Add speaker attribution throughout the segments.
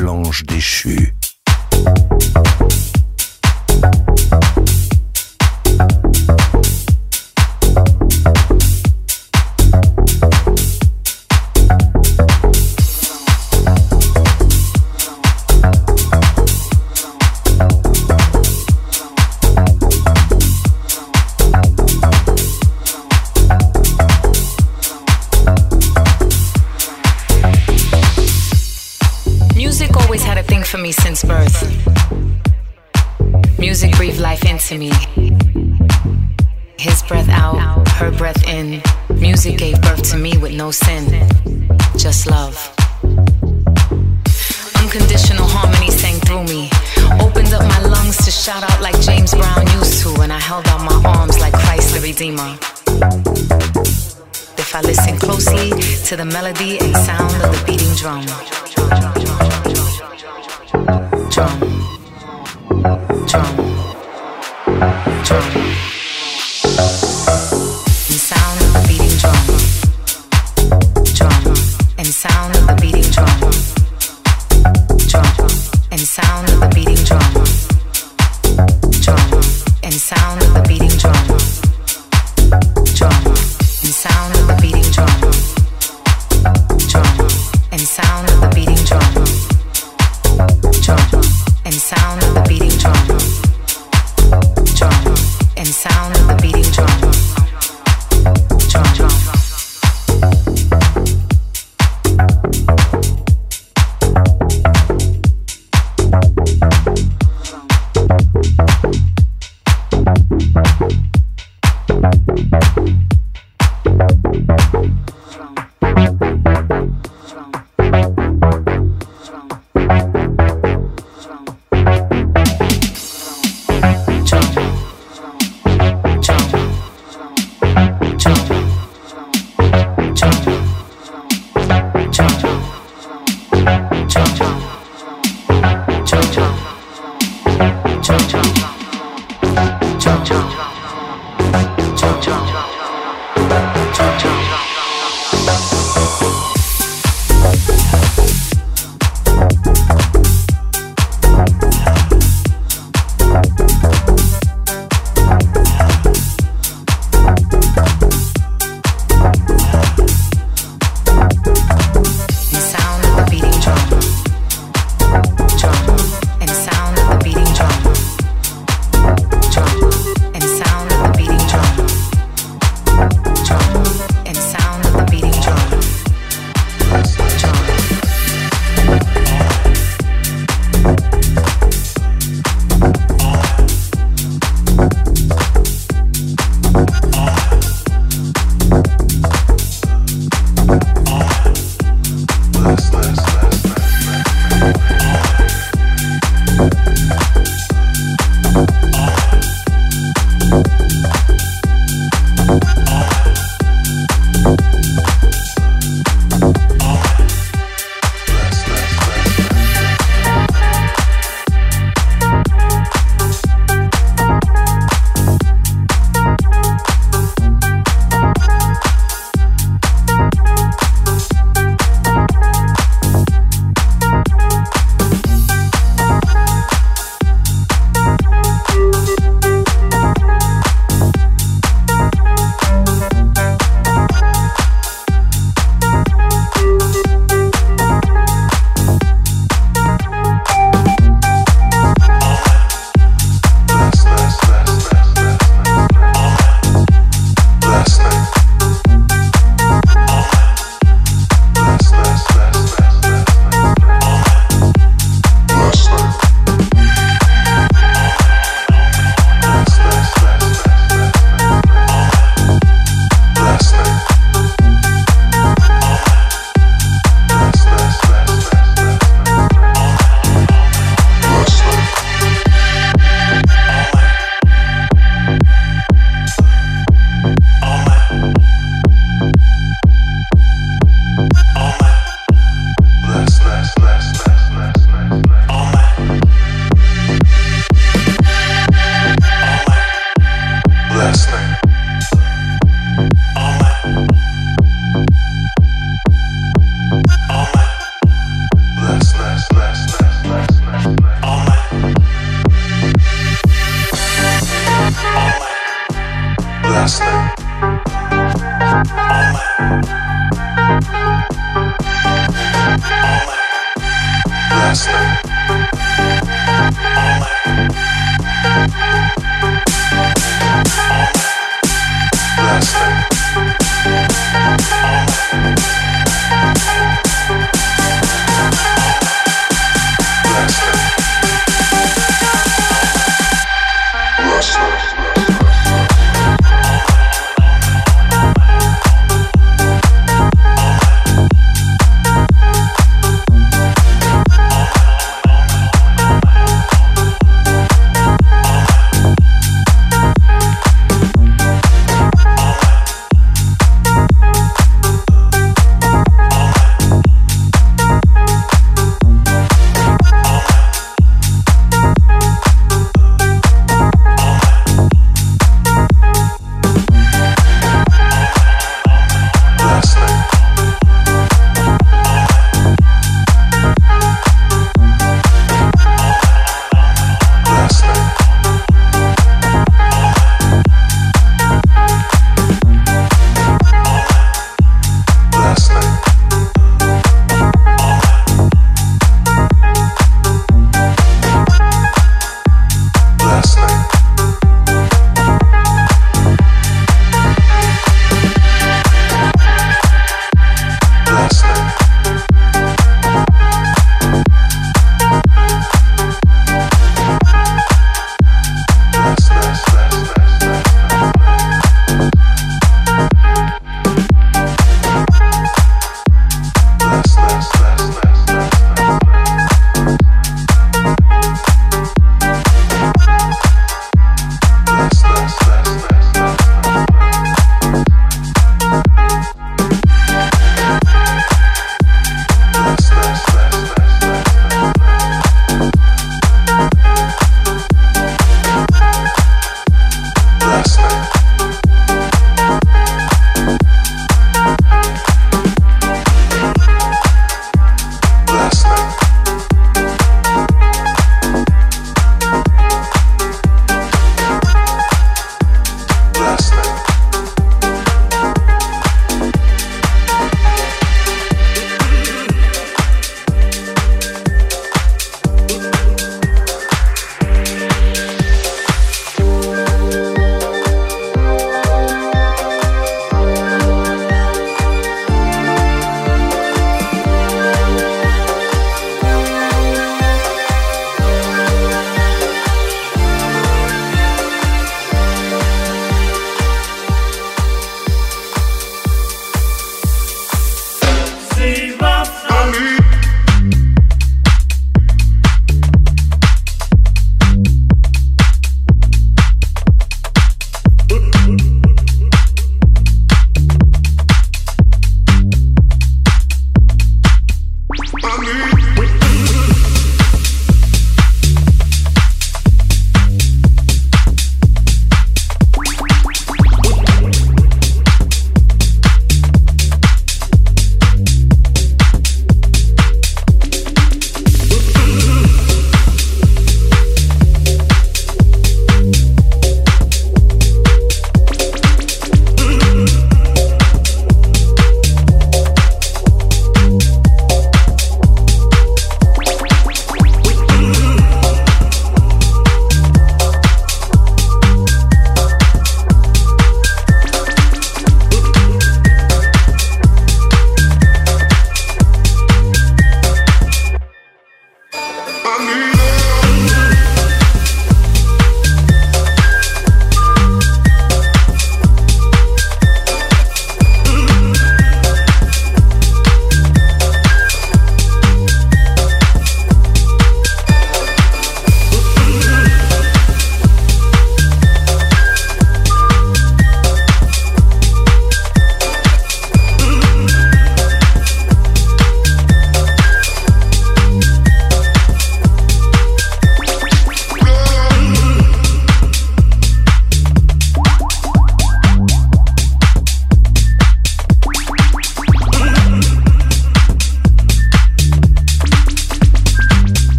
Speaker 1: l'ange déchu.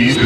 Speaker 2: He's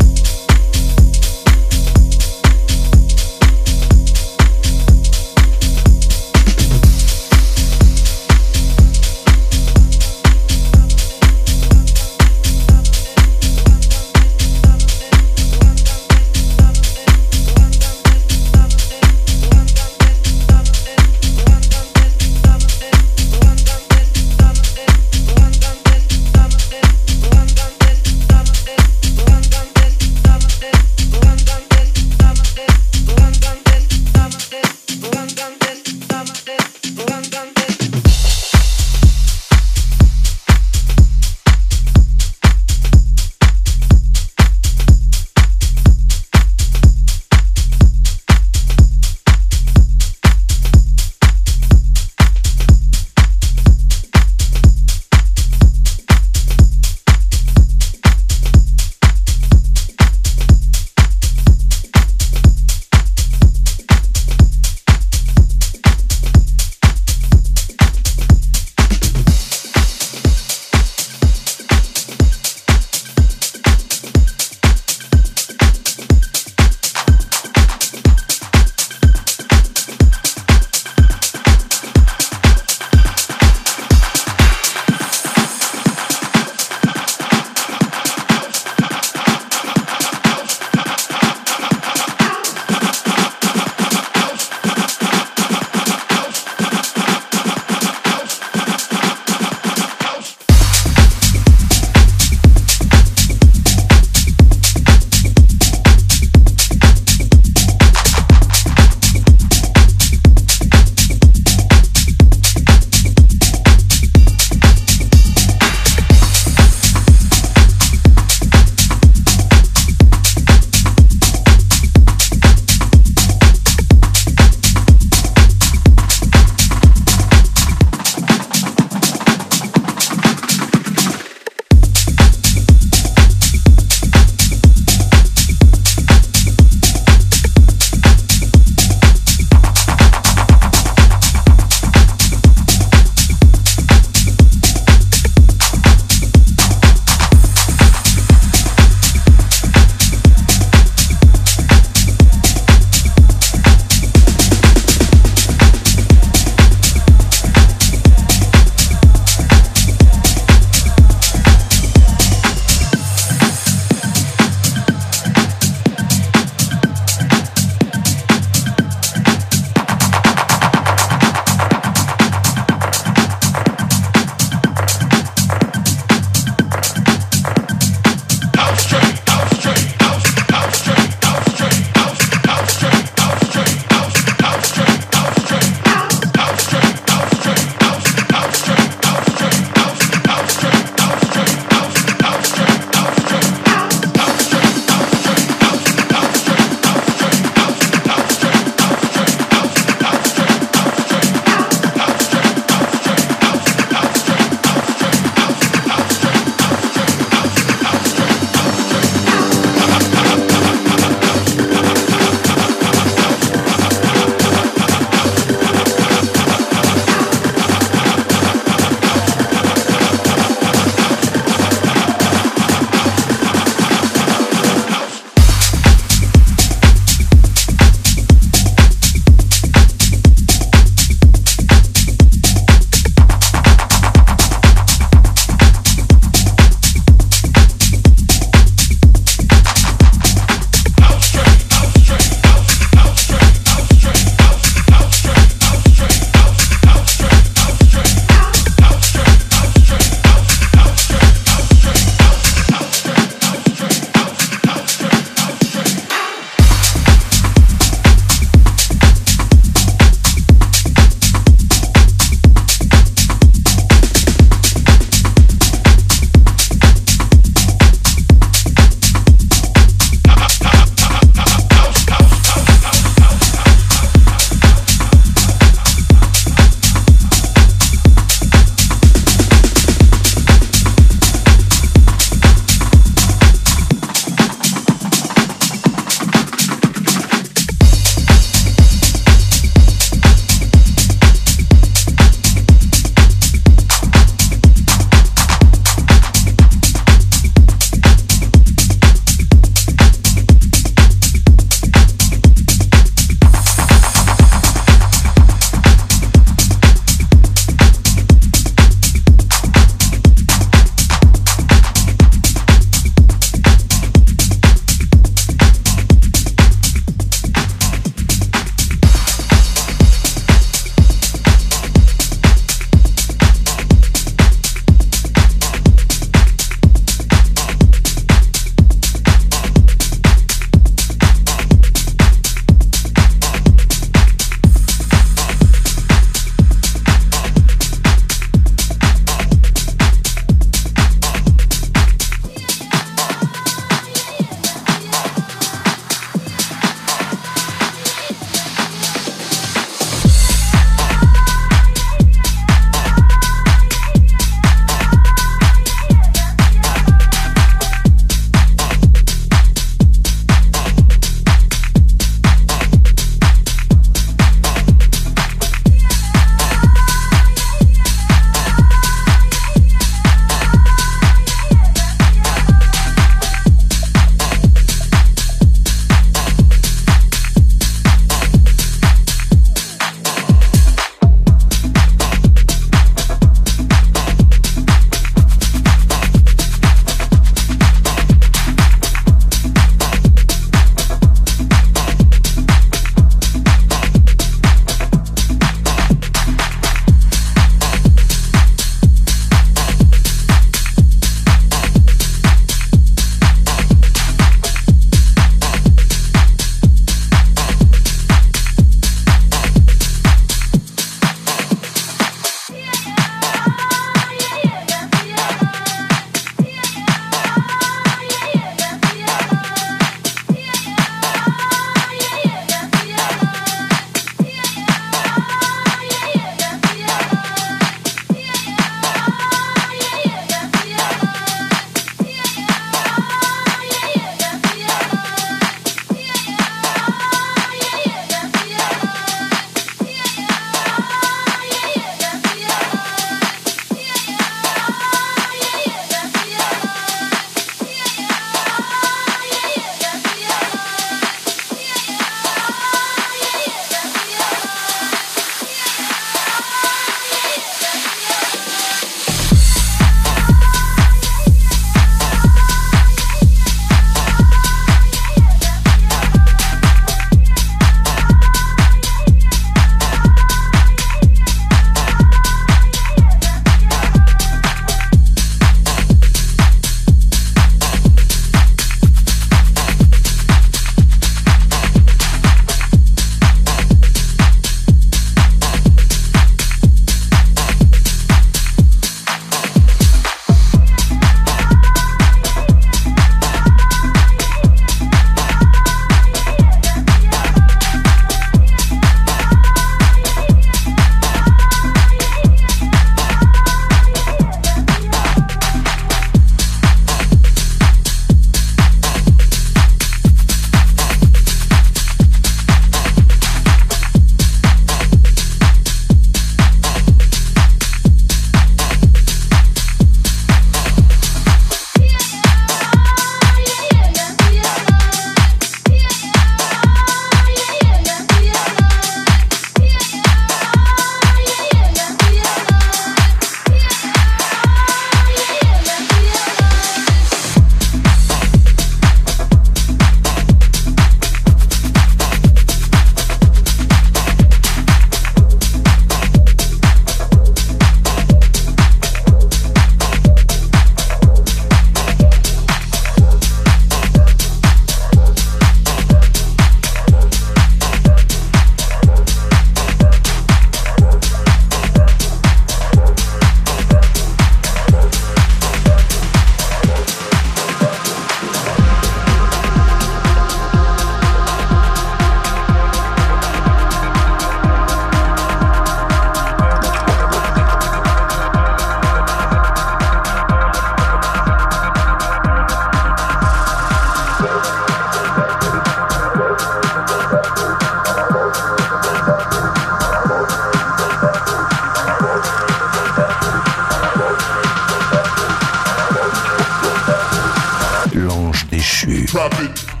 Speaker 1: déchu. Trap it.